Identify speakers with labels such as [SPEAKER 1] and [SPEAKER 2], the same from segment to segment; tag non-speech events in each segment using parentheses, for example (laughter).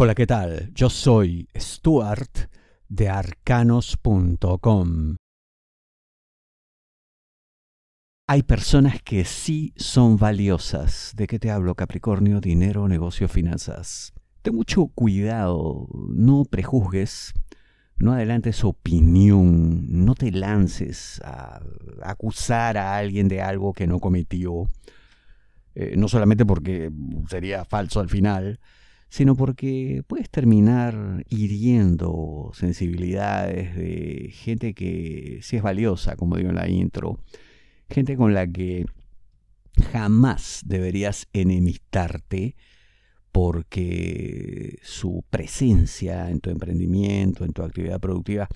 [SPEAKER 1] Hola, ¿qué tal? Yo soy Stuart de arcanos.com. Hay personas que sí son valiosas. ¿De qué te hablo, Capricornio? Dinero, negocio, finanzas. Ten mucho cuidado, no prejuzgues, no adelantes opinión, no te lances a acusar a alguien de algo que no cometió, eh, no solamente porque sería falso al final, sino porque puedes terminar hiriendo sensibilidades de gente que sí es valiosa, como digo en la intro, gente con la que jamás deberías enemistarte porque su presencia en tu emprendimiento, en tu actividad productiva,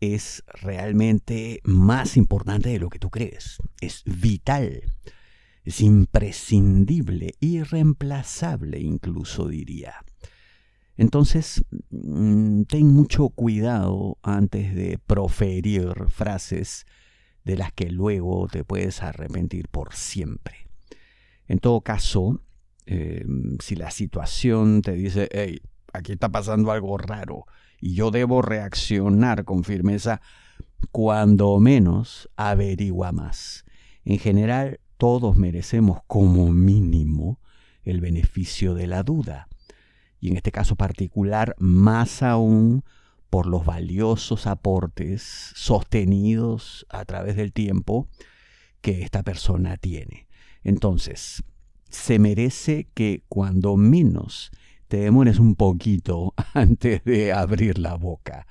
[SPEAKER 1] es realmente más importante de lo que tú crees. Es vital es imprescindible, irreemplazable incluso diría. Entonces, mm, ten mucho cuidado antes de proferir frases de las que luego te puedes arrepentir por siempre. En todo caso, em, si la situación te dice, hey, aquí está pasando algo raro y yo debo reaccionar con firmeza, cuando menos averigua más. En general, todos merecemos como mínimo el beneficio de la duda. Y en este caso particular, más aún por los valiosos aportes sostenidos a través del tiempo que esta persona tiene. Entonces, se merece que cuando menos te demores un poquito (laughs) antes de abrir la boca,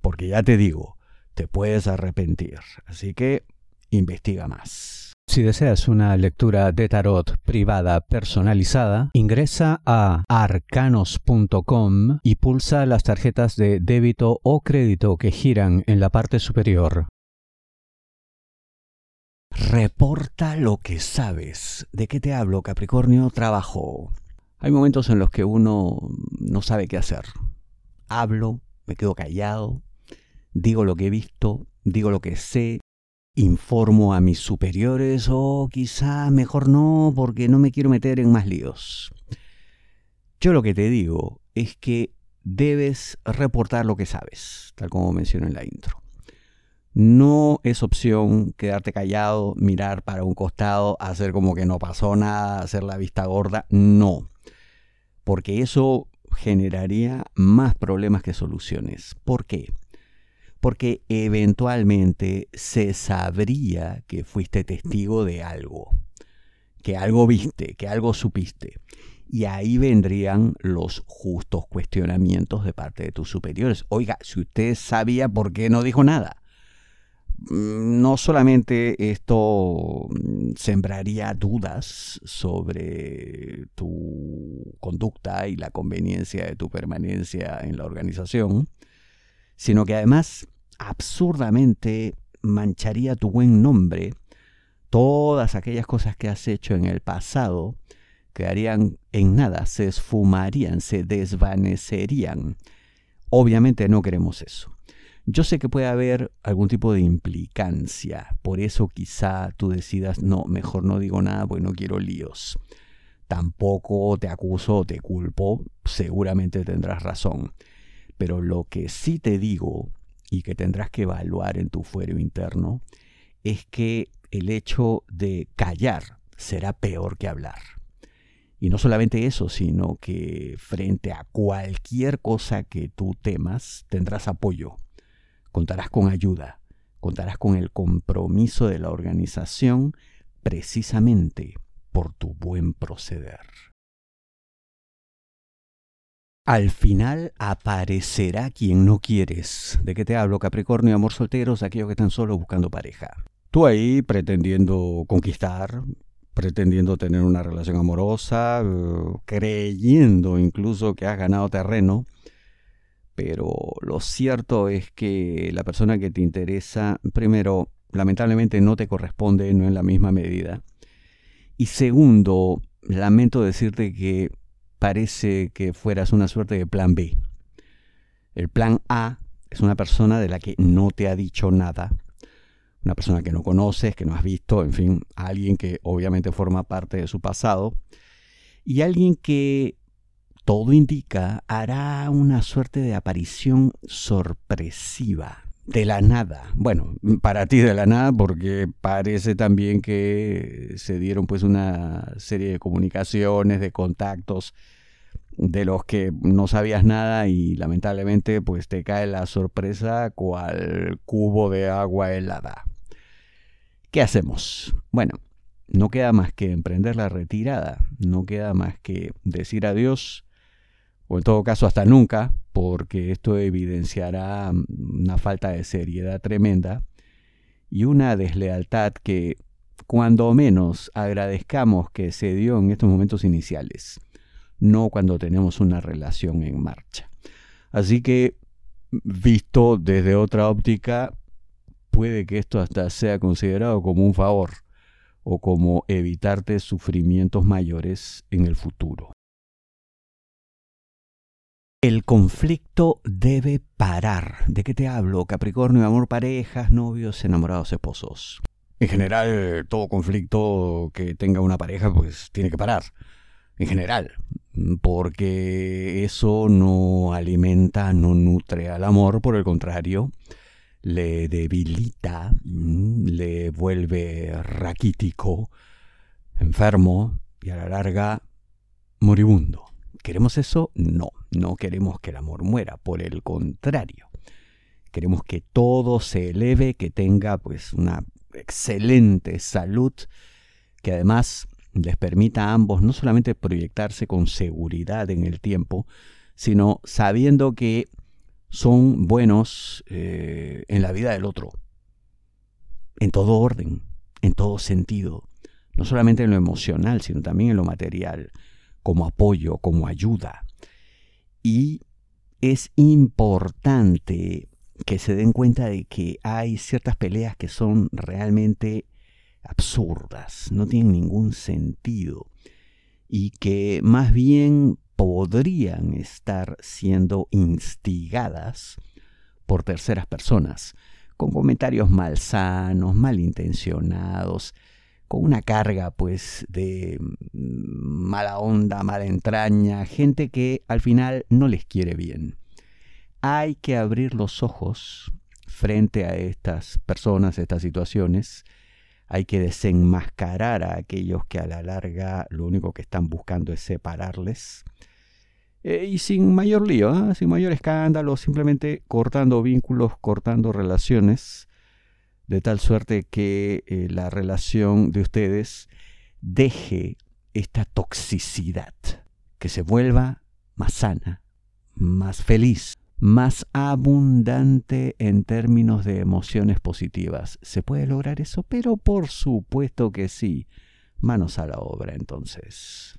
[SPEAKER 1] porque ya te digo, te puedes arrepentir. Así que investiga más. Si deseas una lectura de tarot privada personalizada, ingresa a arcanos.com y pulsa las tarjetas de débito o crédito que giran en la parte superior. Reporta lo que sabes. ¿De qué te hablo, Capricornio? Trabajo. Hay momentos en los que uno no sabe qué hacer. Hablo, me quedo callado, digo lo que he visto, digo lo que sé, informo a mis superiores o quizá mejor no porque no me quiero meter en más líos. Yo lo que te digo es que debes reportar lo que sabes, tal como mencioné en la intro. No es opción quedarte callado, mirar para un costado, hacer como que no pasó nada, hacer la vista gorda. No, porque eso generaría más problemas que soluciones. ¿Por qué? Porque eventualmente se sabría que fuiste testigo de algo, que algo viste, que algo supiste. Y ahí vendrían los justos cuestionamientos de parte de tus superiores. Oiga, si usted sabía, ¿por qué no dijo nada? Mm, no solamente esto mm, sembraría dudas sobre tu conducta y la conveniencia de tu permanencia en la organización, sino que además absurdamente mancharía tu buen nombre, todas aquellas cosas que has hecho en el pasado quedarían en nada, se esfumarían, se desvanecerían. Obviamente no queremos eso. Yo sé que puede haber algún tipo de implicancia, por eso quizá tú decidas, no, mejor no digo nada porque no quiero líos. Tampoco te acuso o te culpo, seguramente tendrás razón. Pero lo que sí te digo y que tendrás que evaluar en tu fuero interno es que el hecho de callar será peor que hablar. Y no solamente eso, sino que frente a cualquier cosa que tú temas, tendrás apoyo, contarás con ayuda, contarás con el compromiso de la organización precisamente por tu buen proceder. Al final aparecerá quien no quieres. ¿De qué te hablo, Capricornio? Amor solteros, aquellos que están solo buscando pareja. Tú ahí pretendiendo conquistar, pretendiendo tener una relación amorosa, creyendo incluso que has ganado terreno. Pero lo cierto es que la persona que te interesa, primero, lamentablemente no te corresponde, no en la misma medida. Y segundo, lamento decirte que parece que fueras una suerte de plan B. El plan A es una persona de la que no te ha dicho nada, una persona que no conoces, que no has visto, en fin, alguien que obviamente forma parte de su pasado, y alguien que todo indica, hará una suerte de aparición sorpresiva. De la nada. Bueno, para ti de la nada porque parece también que se dieron pues una serie de comunicaciones, de contactos de los que no sabías nada y lamentablemente pues te cae la sorpresa cual cubo de agua helada. ¿Qué hacemos? Bueno, no queda más que emprender la retirada, no queda más que decir adiós, o en todo caso hasta nunca, porque esto evidenciará una falta de seriedad tremenda y una deslealtad que cuando menos agradezcamos que se dio en estos momentos iniciales, no cuando tenemos una relación en marcha. Así que, visto desde otra óptica, puede que esto hasta sea considerado como un favor o como evitarte sufrimientos mayores en el futuro. El conflicto debe parar. ¿De qué te hablo? Capricornio, amor, parejas, novios, enamorados, esposos. En general, todo conflicto que tenga una pareja, pues tiene que parar. En general, porque eso no alimenta, no nutre al amor, por el contrario, le debilita, mm, le vuelve raquítico, enfermo y a la larga moribundo. ¿Queremos eso? No, no queremos que el amor muera, por el contrario. Queremos que todo se eleve, que tenga pues una excelente salud, que además les permita a ambos no solamente proyectarse con seguridad en el tiempo, sino sabiendo que son buenos eh, en la vida del otro, en todo orden, en todo sentido, no solamente en lo emocional, sino también en lo material, como apoyo, como ayuda. Y es importante que se den cuenta de que hay ciertas peleas que son realmente absurdas, no tienen ningún sentido y que más bien podrían estar siendo instigadas por terceras personas, con comentarios malsanos, malintencionados, con una carga pues de mm, mala onda, mala entraña, gente que al final no les quiere bien. Hay que abrir los ojos frente a estas personas, estas situaciones, hay que desenmascarar a aquellos que a la larga lo único que están buscando es separarles. Eh, y sin mayor lío, ¿ah? sin mayor escándalo, simplemente cortando vínculos, cortando relaciones, de tal suerte que eh, la relación de ustedes deje esta toxicidad, que se vuelva más sana, más feliz, más abundante en términos de emociones positivas. ¿Se puede lograr eso? Pero por supuesto que sí. Manos a la obra entonces.